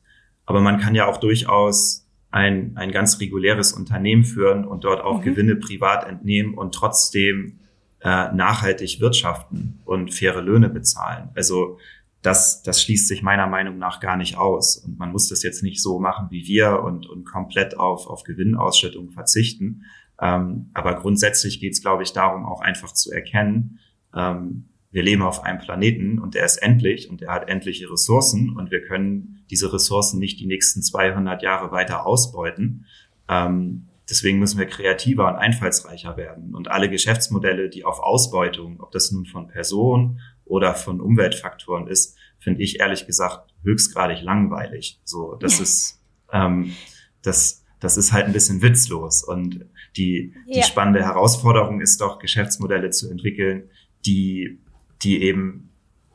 aber man kann ja auch durchaus ein, ein ganz reguläres Unternehmen führen und dort auch mhm. Gewinne privat entnehmen und trotzdem äh, nachhaltig wirtschaften und faire Löhne bezahlen. Also das, das schließt sich meiner Meinung nach gar nicht aus. Und man muss das jetzt nicht so machen wie wir und, und komplett auf, auf Gewinnausschüttung verzichten. Ähm, aber grundsätzlich geht es, glaube ich, darum, auch einfach zu erkennen, ähm, wir leben auf einem Planeten und der ist endlich und der hat endliche Ressourcen und wir können diese Ressourcen nicht die nächsten 200 Jahre weiter ausbeuten. Ähm, deswegen müssen wir kreativer und einfallsreicher werden. Und alle Geschäftsmodelle, die auf Ausbeutung, ob das nun von Personen oder von Umweltfaktoren ist, finde ich ehrlich gesagt höchstgradig langweilig. So, das ist, ähm, das, das ist halt ein bisschen witzlos. Und die, die ja. spannende Herausforderung ist doch, Geschäftsmodelle zu entwickeln, die, die eben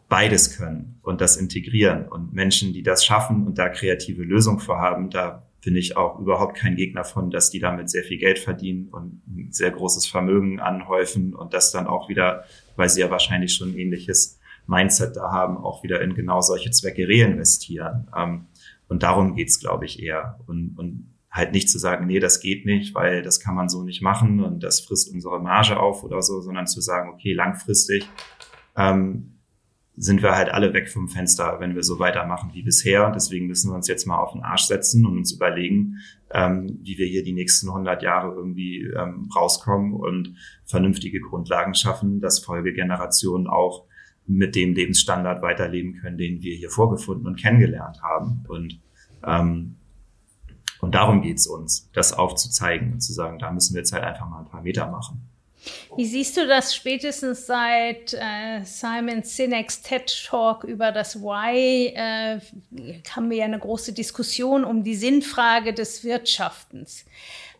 beides können und das integrieren. Und Menschen, die das schaffen und da kreative Lösungen vorhaben, da bin ich auch überhaupt kein Gegner von, dass die damit sehr viel Geld verdienen und ein sehr großes Vermögen anhäufen und das dann auch wieder weil sie ja wahrscheinlich schon ein ähnliches Mindset da haben, auch wieder in genau solche Zwecke reinvestieren. Ähm, und darum geht's, glaube ich, eher. Und, und halt nicht zu sagen, nee, das geht nicht, weil das kann man so nicht machen und das frisst unsere Marge auf oder so, sondern zu sagen, okay, langfristig ähm, sind wir halt alle weg vom Fenster, wenn wir so weitermachen wie bisher. Deswegen müssen wir uns jetzt mal auf den Arsch setzen und uns überlegen, ähm, wie wir hier die nächsten 100 Jahre irgendwie ähm, rauskommen und vernünftige Grundlagen schaffen, dass Folgegenerationen auch mit dem Lebensstandard weiterleben können, den wir hier vorgefunden und kennengelernt haben. Und, ähm, und darum geht's uns, das aufzuzeigen und zu sagen, da müssen wir jetzt halt einfach mal ein paar Meter machen. Wie siehst du das spätestens seit äh, Simon Sinek's TED Talk über das Why? Äh, haben wir ja eine große Diskussion um die Sinnfrage des Wirtschaftens.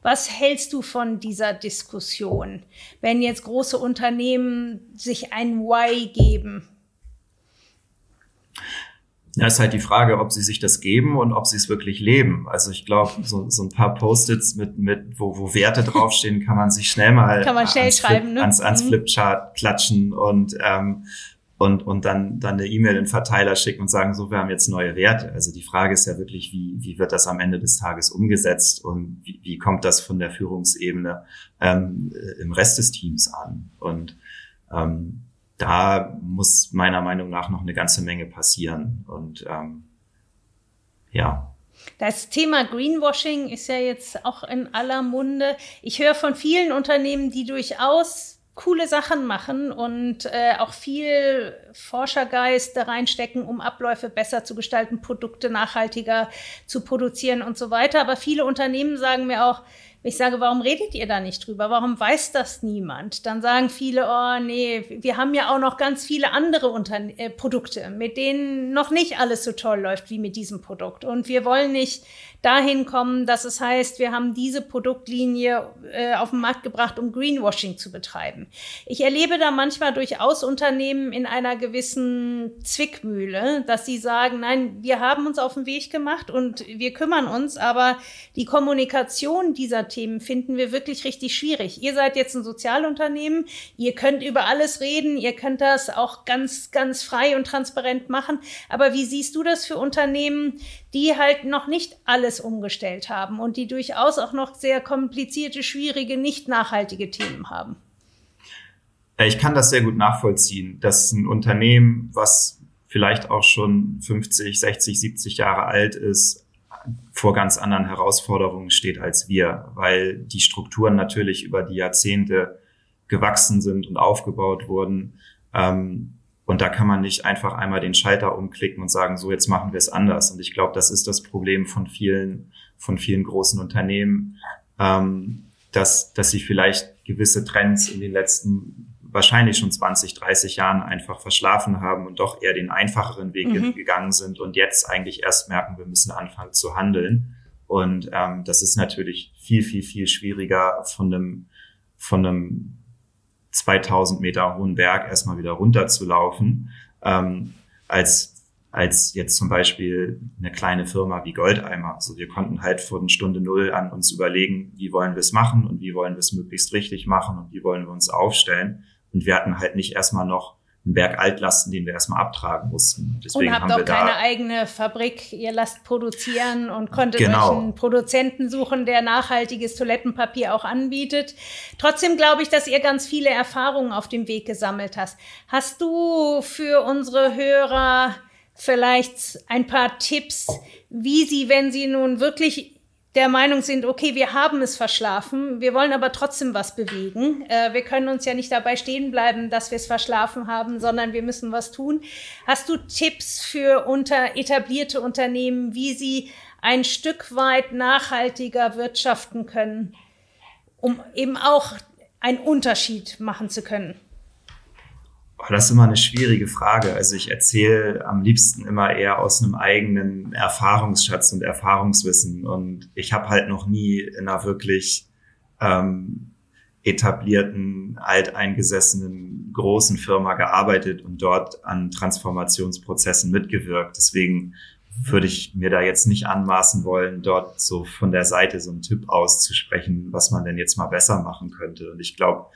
Was hältst du von dieser Diskussion, wenn jetzt große Unternehmen sich ein Why geben? Ja, ist halt die Frage, ob sie sich das geben und ob sie es wirklich leben. Also ich glaube, so, so ein paar Post-its mit, mit wo, wo Werte draufstehen, kann man sich schnell mal kann man schnell ans, schreiben, Flip, ne? ans, ans mhm. Flipchart klatschen und ähm, und, und dann, dann eine E-Mail in den Verteiler schicken und sagen, so, wir haben jetzt neue Werte. Also die Frage ist ja wirklich, wie, wie wird das am Ende des Tages umgesetzt und wie, wie kommt das von der Führungsebene ähm, im Rest des Teams an? Und ähm, da muss meiner Meinung nach noch eine ganze Menge passieren. Und ähm, ja. Das Thema Greenwashing ist ja jetzt auch in aller Munde. Ich höre von vielen Unternehmen, die durchaus coole Sachen machen und äh, auch viel Forschergeist da reinstecken, um Abläufe besser zu gestalten, Produkte nachhaltiger zu produzieren und so weiter. Aber viele Unternehmen sagen mir auch, ich sage, warum redet ihr da nicht drüber? Warum weiß das niemand? Dann sagen viele, oh nee, wir haben ja auch noch ganz viele andere Unterne äh, Produkte, mit denen noch nicht alles so toll läuft wie mit diesem Produkt. Und wir wollen nicht dahin kommen, dass es heißt, wir haben diese Produktlinie äh, auf den Markt gebracht, um Greenwashing zu betreiben. Ich erlebe da manchmal durchaus Unternehmen in einer gewissen Zwickmühle, dass sie sagen, nein, wir haben uns auf den Weg gemacht und wir kümmern uns, aber die Kommunikation dieser Themen finden wir wirklich richtig schwierig. Ihr seid jetzt ein Sozialunternehmen, ihr könnt über alles reden, ihr könnt das auch ganz, ganz frei und transparent machen, aber wie siehst du das für Unternehmen, die halt noch nicht alles umgestellt haben und die durchaus auch noch sehr komplizierte, schwierige, nicht nachhaltige Themen haben. Ich kann das sehr gut nachvollziehen, dass ein Unternehmen, was vielleicht auch schon 50, 60, 70 Jahre alt ist, vor ganz anderen Herausforderungen steht als wir, weil die Strukturen natürlich über die Jahrzehnte gewachsen sind und aufgebaut wurden. Ähm, und da kann man nicht einfach einmal den Schalter umklicken und sagen, so jetzt machen wir es anders. Und ich glaube, das ist das Problem von vielen, von vielen großen Unternehmen, ähm, dass, dass sie vielleicht gewisse Trends in den letzten wahrscheinlich schon 20, 30 Jahren einfach verschlafen haben und doch eher den einfacheren Weg mhm. gegangen sind und jetzt eigentlich erst merken, wir müssen anfangen zu handeln. Und ähm, das ist natürlich viel, viel, viel schwieriger von einem, von einem 2000 Meter hohen Berg erstmal wieder runterzulaufen, ähm, als als jetzt zum Beispiel eine kleine Firma wie Goldeimer. Also wir konnten halt von Stunde Null an uns überlegen, wie wollen wir es machen und wie wollen wir es möglichst richtig machen und wie wollen wir uns aufstellen. Und wir hatten halt nicht erstmal noch einen Berg Altlasten, den wir erstmal abtragen mussten. Deswegen und habt haben auch keine eigene Fabrik, ihr lasst produzieren und konntet genau. einen Produzenten suchen, der nachhaltiges Toilettenpapier auch anbietet. Trotzdem glaube ich, dass ihr ganz viele Erfahrungen auf dem Weg gesammelt hast. Hast du für unsere Hörer vielleicht ein paar Tipps, wie sie, wenn sie nun wirklich der Meinung sind, okay, wir haben es verschlafen, wir wollen aber trotzdem was bewegen. Äh, wir können uns ja nicht dabei stehen bleiben, dass wir es verschlafen haben, sondern wir müssen was tun. Hast du Tipps für unter etablierte Unternehmen, wie sie ein Stück weit nachhaltiger wirtschaften können, um eben auch einen Unterschied machen zu können? Das ist immer eine schwierige Frage. Also ich erzähle am liebsten immer eher aus einem eigenen Erfahrungsschatz und Erfahrungswissen. Und ich habe halt noch nie in einer wirklich ähm, etablierten, alteingesessenen großen Firma gearbeitet und dort an Transformationsprozessen mitgewirkt. Deswegen würde ich mir da jetzt nicht anmaßen wollen, dort so von der Seite so einen Tipp auszusprechen, was man denn jetzt mal besser machen könnte. Und ich glaube,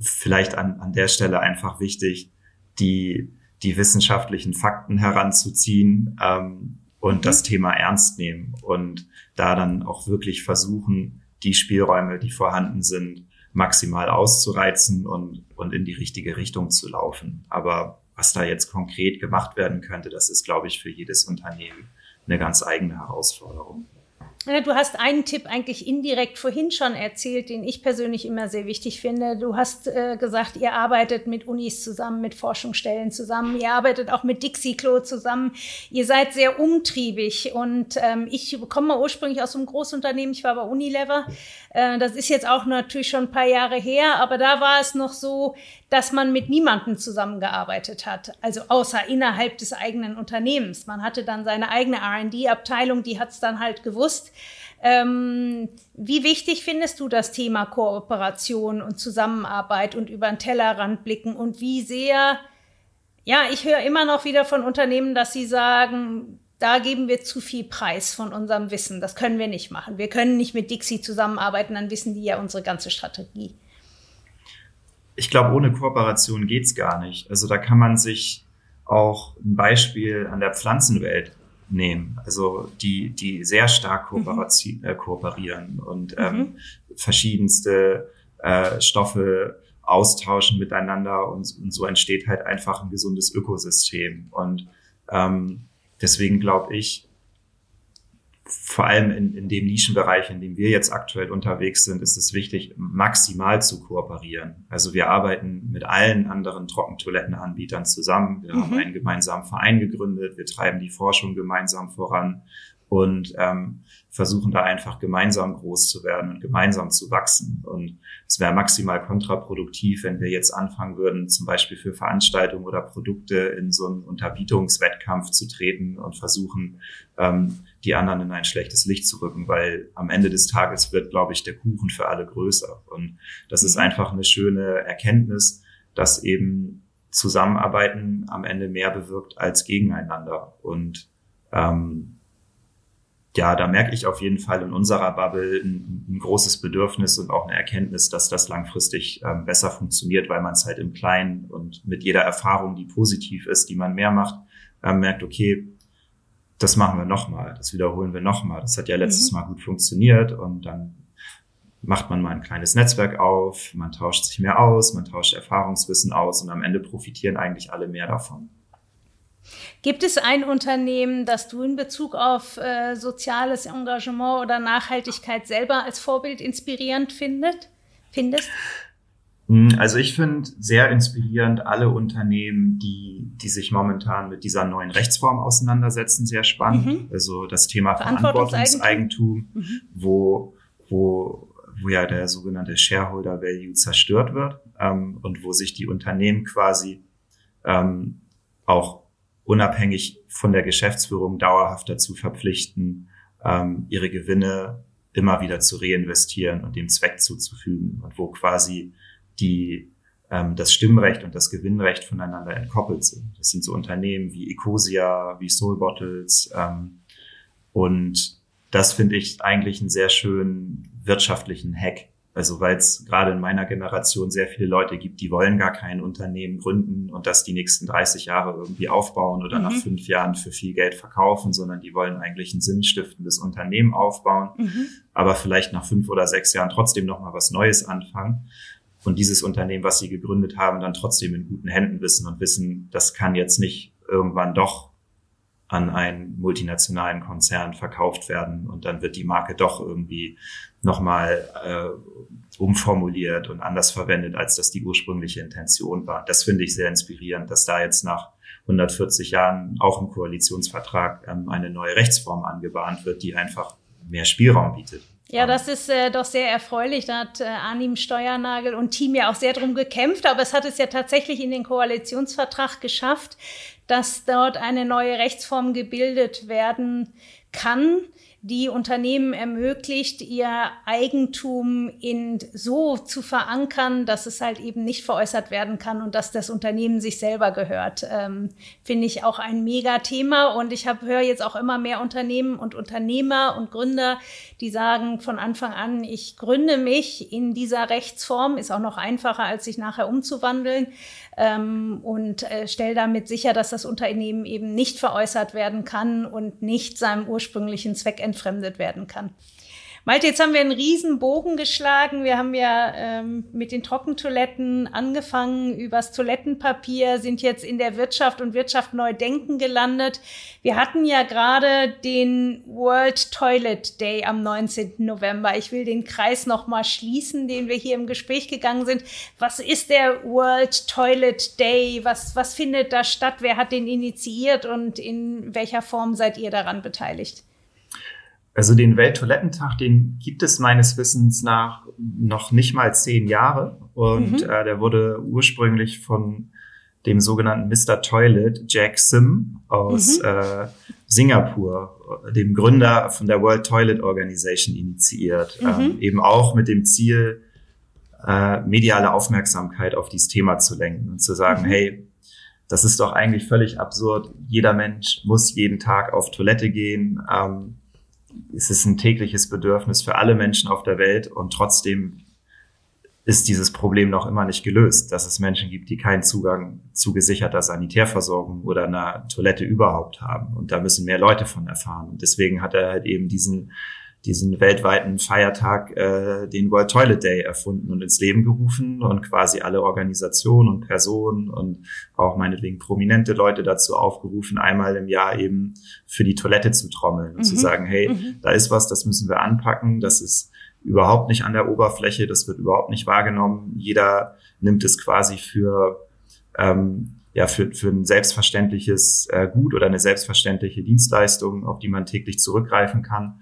vielleicht an, an der Stelle einfach wichtig, die, die wissenschaftlichen Fakten heranzuziehen ähm, und mhm. das Thema ernst nehmen und da dann auch wirklich versuchen, die Spielräume, die vorhanden sind, maximal auszureizen und, und in die richtige Richtung zu laufen. Aber was da jetzt konkret gemacht werden könnte, das ist, glaube ich, für jedes Unternehmen eine ganz eigene Herausforderung. Du hast einen Tipp eigentlich indirekt vorhin schon erzählt, den ich persönlich immer sehr wichtig finde. Du hast äh, gesagt, ihr arbeitet mit Unis zusammen, mit Forschungsstellen zusammen, ihr arbeitet auch mit Dixie-Klo zusammen. Ihr seid sehr umtriebig und ähm, ich komme ursprünglich aus einem Großunternehmen, ich war bei Unilever. Äh, das ist jetzt auch natürlich schon ein paar Jahre her, aber da war es noch so, dass man mit niemandem zusammengearbeitet hat, also außer innerhalb des eigenen Unternehmens. Man hatte dann seine eigene R&D-Abteilung, die hat es dann halt gewusst. Ähm, wie wichtig findest du das Thema Kooperation und Zusammenarbeit und über den Tellerrand blicken und wie sehr, ja, ich höre immer noch wieder von Unternehmen, dass sie sagen, da geben wir zu viel Preis von unserem Wissen. Das können wir nicht machen. Wir können nicht mit Dixie zusammenarbeiten, dann wissen die ja unsere ganze Strategie ich glaube, ohne Kooperation geht's gar nicht. Also da kann man sich auch ein Beispiel an der Pflanzenwelt nehmen, also die, die sehr stark mhm. äh, kooperieren und ähm, mhm. verschiedenste äh, Stoffe austauschen miteinander und, und so entsteht halt einfach ein gesundes Ökosystem. Und ähm, deswegen glaube ich, vor allem in, in dem Nischenbereich, in dem wir jetzt aktuell unterwegs sind, ist es wichtig, maximal zu kooperieren. Also wir arbeiten mit allen anderen Trockentoilettenanbietern zusammen. Wir mhm. haben einen gemeinsamen Verein gegründet. Wir treiben die Forschung gemeinsam voran und ähm, versuchen da einfach gemeinsam groß zu werden und gemeinsam zu wachsen. Und es wäre maximal kontraproduktiv, wenn wir jetzt anfangen würden, zum Beispiel für Veranstaltungen oder Produkte in so einen Unterbietungswettkampf zu treten und versuchen, ähm, die anderen in ein schlechtes Licht zu rücken, weil am Ende des Tages wird, glaube ich, der Kuchen für alle größer. Und das ist mhm. einfach eine schöne Erkenntnis, dass eben Zusammenarbeiten am Ende mehr bewirkt als gegeneinander. Und ähm, ja, da merke ich auf jeden Fall in unserer Bubble ein, ein großes Bedürfnis und auch eine Erkenntnis, dass das langfristig ähm, besser funktioniert, weil man es halt im Kleinen und mit jeder Erfahrung, die positiv ist, die man mehr macht, ähm, merkt, okay, das machen wir nochmal, das wiederholen wir nochmal. Das hat ja letztes mhm. Mal gut funktioniert und dann macht man mal ein kleines Netzwerk auf, man tauscht sich mehr aus, man tauscht Erfahrungswissen aus und am Ende profitieren eigentlich alle mehr davon. Gibt es ein Unternehmen, das du in Bezug auf äh, soziales Engagement oder Nachhaltigkeit selber als Vorbild inspirierend findet, findest? Hm, also ich finde sehr inspirierend alle Unternehmen, die, die sich momentan mit dieser neuen Rechtsform auseinandersetzen, sehr spannend. Mhm. Also das Thema Verantwortungseigentum, mhm. wo, wo, wo ja der sogenannte Shareholder Value zerstört wird ähm, und wo sich die Unternehmen quasi ähm, auch unabhängig von der Geschäftsführung dauerhaft dazu verpflichten, ähm, ihre Gewinne immer wieder zu reinvestieren und dem Zweck zuzufügen und wo quasi die ähm, das Stimmrecht und das Gewinnrecht voneinander entkoppelt sind. Das sind so Unternehmen wie Ecosia, wie Soul Bottles ähm, und das finde ich eigentlich einen sehr schönen wirtschaftlichen Hack. Also weil es gerade in meiner Generation sehr viele Leute gibt, die wollen gar kein Unternehmen gründen und das die nächsten 30 Jahre irgendwie aufbauen oder mhm. nach fünf Jahren für viel Geld verkaufen, sondern die wollen eigentlich ein sinnstiftendes Unternehmen aufbauen, mhm. aber vielleicht nach fünf oder sechs Jahren trotzdem nochmal was Neues anfangen und dieses Unternehmen, was sie gegründet haben, dann trotzdem in guten Händen wissen und wissen, das kann jetzt nicht irgendwann doch an einen multinationalen Konzern verkauft werden und dann wird die Marke doch irgendwie nochmal äh, umformuliert und anders verwendet, als das die ursprüngliche Intention war. Das finde ich sehr inspirierend, dass da jetzt nach 140 Jahren auch im Koalitionsvertrag ähm, eine neue Rechtsform angebahnt wird, die einfach mehr Spielraum bietet. Ja, das ist äh, doch sehr erfreulich. Da hat äh, Arnim Steuernagel und Team ja auch sehr drum gekämpft, aber es hat es ja tatsächlich in den Koalitionsvertrag geschafft, dass dort eine neue Rechtsform gebildet werden kann, die Unternehmen ermöglicht, ihr Eigentum in so zu verankern, dass es halt eben nicht veräußert werden kann und dass das Unternehmen sich selber gehört. Ähm, Finde ich auch ein Mega-Thema. Und ich höre jetzt auch immer mehr Unternehmen und Unternehmer und Gründer, die sagen von Anfang an, ich gründe mich in dieser Rechtsform, ist auch noch einfacher, als sich nachher umzuwandeln ähm, und äh, stelle damit sicher, dass das Unternehmen eben nicht veräußert werden kann und nicht seinem ursprünglichen Zweck entfremdet werden kann. Malte, jetzt haben wir einen riesen Bogen geschlagen. Wir haben ja ähm, mit den Trockentoiletten angefangen, übers Toilettenpapier, sind jetzt in der Wirtschaft und Wirtschaft neu denken gelandet. Wir hatten ja gerade den World Toilet Day am 19. November. Ich will den Kreis nochmal schließen, den wir hier im Gespräch gegangen sind. Was ist der World Toilet Day? Was, was findet da statt? Wer hat den initiiert und in welcher Form seid ihr daran beteiligt? Also den Welttoilettentag, den gibt es meines Wissens nach noch nicht mal zehn Jahre. Und mhm. äh, der wurde ursprünglich von dem sogenannten Mr. Toilet, Jack Sim aus mhm. äh, Singapur, dem Gründer von der World Toilet Organization, initiiert. Mhm. Ähm, eben auch mit dem Ziel, äh, mediale Aufmerksamkeit auf dieses Thema zu lenken und zu sagen, mhm. hey, das ist doch eigentlich völlig absurd. Jeder Mensch muss jeden Tag auf Toilette gehen. Ähm, es ist ein tägliches Bedürfnis für alle Menschen auf der Welt und trotzdem ist dieses Problem noch immer nicht gelöst, dass es Menschen gibt, die keinen Zugang zu gesicherter Sanitärversorgung oder einer Toilette überhaupt haben. Und da müssen mehr Leute von erfahren. Und deswegen hat er halt eben diesen diesen weltweiten Feiertag, äh, den World Toilet Day erfunden und ins Leben gerufen und quasi alle Organisationen und Personen und auch meinetwegen prominente Leute dazu aufgerufen, einmal im Jahr eben für die Toilette zu trommeln und mhm. zu sagen, hey, mhm. da ist was, das müssen wir anpacken, das ist überhaupt nicht an der Oberfläche, das wird überhaupt nicht wahrgenommen. Jeder nimmt es quasi für ähm, ja, für, für ein selbstverständliches äh, Gut oder eine selbstverständliche Dienstleistung, auf die man täglich zurückgreifen kann.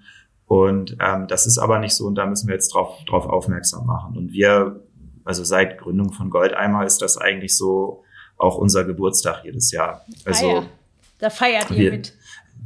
Und ähm, das ist aber nicht so und da müssen wir jetzt drauf, drauf aufmerksam machen. Und wir, also seit Gründung von Goldeimer ist das eigentlich so auch unser Geburtstag jedes Jahr. Also ja. da feiert ihr wir, mit.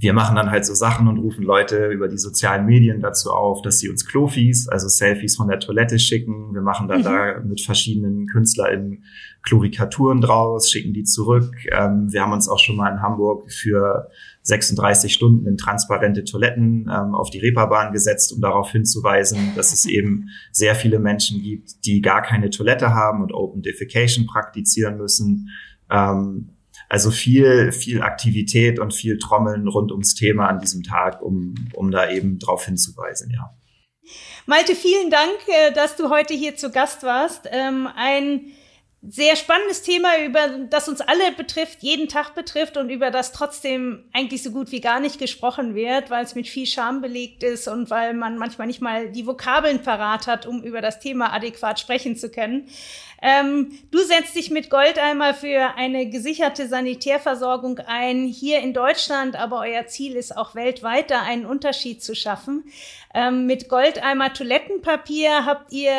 Wir machen dann halt so Sachen und rufen Leute über die sozialen Medien dazu auf, dass sie uns Klofis, also Selfies von der Toilette schicken. Wir machen dann mhm. da mit verschiedenen KünstlerInnen Chlorikaturen draus, schicken die zurück. Ähm, wir haben uns auch schon mal in Hamburg für 36 Stunden in transparente Toiletten ähm, auf die Reeperbahn gesetzt, um darauf hinzuweisen, dass es eben sehr viele Menschen gibt, die gar keine Toilette haben und Open Defecation praktizieren müssen. Ähm, also viel, viel Aktivität und viel Trommeln rund ums Thema an diesem Tag, um, um da eben darauf hinzuweisen, ja. Malte, vielen Dank, äh, dass du heute hier zu Gast warst. Ähm, ein sehr spannendes Thema, über das uns alle betrifft, jeden Tag betrifft und über das trotzdem eigentlich so gut wie gar nicht gesprochen wird, weil es mit viel Scham belegt ist und weil man manchmal nicht mal die Vokabeln parat hat, um über das Thema adäquat sprechen zu können. Ähm, du setzt dich mit Goldeimer für eine gesicherte Sanitärversorgung ein, hier in Deutschland, aber euer Ziel ist auch weltweit da einen Unterschied zu schaffen. Ähm, mit Goldeimer Toilettenpapier habt ihr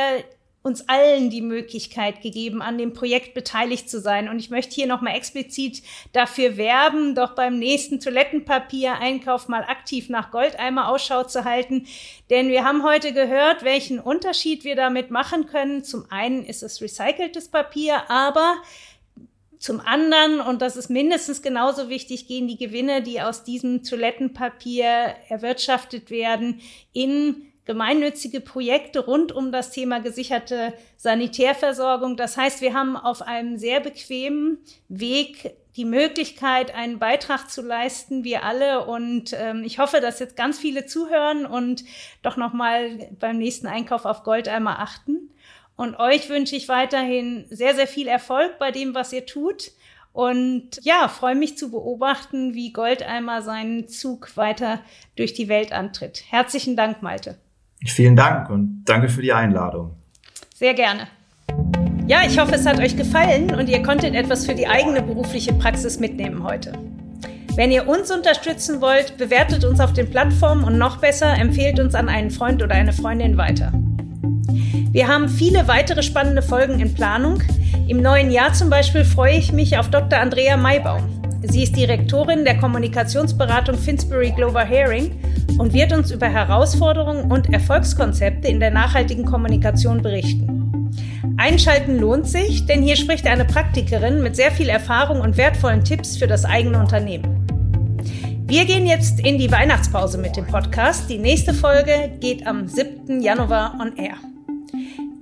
uns allen die Möglichkeit gegeben, an dem Projekt beteiligt zu sein. Und ich möchte hier nochmal explizit dafür werben, doch beim nächsten Toilettenpapier-Einkauf mal aktiv nach Goldeimer Ausschau zu halten. Denn wir haben heute gehört, welchen Unterschied wir damit machen können. Zum einen ist es recyceltes Papier, aber zum anderen, und das ist mindestens genauso wichtig, gehen die Gewinne, die aus diesem Toilettenpapier erwirtschaftet werden, in gemeinnützige Projekte rund um das Thema gesicherte Sanitärversorgung. Das heißt, wir haben auf einem sehr bequemen Weg die Möglichkeit, einen Beitrag zu leisten, wir alle. Und ähm, ich hoffe, dass jetzt ganz viele zuhören und doch nochmal beim nächsten Einkauf auf Goldeimer achten. Und euch wünsche ich weiterhin sehr, sehr viel Erfolg bei dem, was ihr tut. Und ja, freue mich zu beobachten, wie Goldeimer seinen Zug weiter durch die Welt antritt. Herzlichen Dank, Malte. Vielen Dank und danke für die Einladung. Sehr gerne. Ja, ich hoffe, es hat euch gefallen und ihr konntet etwas für die eigene berufliche Praxis mitnehmen heute. Wenn ihr uns unterstützen wollt, bewertet uns auf den Plattformen und noch besser, empfehlt uns an einen Freund oder eine Freundin weiter. Wir haben viele weitere spannende Folgen in Planung. Im neuen Jahr zum Beispiel freue ich mich auf Dr. Andrea Maybaum. Sie ist Direktorin der Kommunikationsberatung Finsbury Glover Herring und wird uns über Herausforderungen und Erfolgskonzepte in der nachhaltigen Kommunikation berichten. Einschalten lohnt sich, denn hier spricht eine Praktikerin mit sehr viel Erfahrung und wertvollen Tipps für das eigene Unternehmen. Wir gehen jetzt in die Weihnachtspause mit dem Podcast. Die nächste Folge geht am 7. Januar on Air.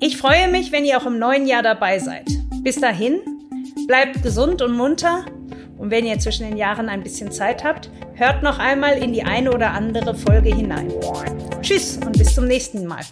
Ich freue mich, wenn ihr auch im neuen Jahr dabei seid. Bis dahin, bleibt gesund und munter. Und wenn ihr zwischen den Jahren ein bisschen Zeit habt, hört noch einmal in die eine oder andere Folge hinein. Tschüss und bis zum nächsten Mal.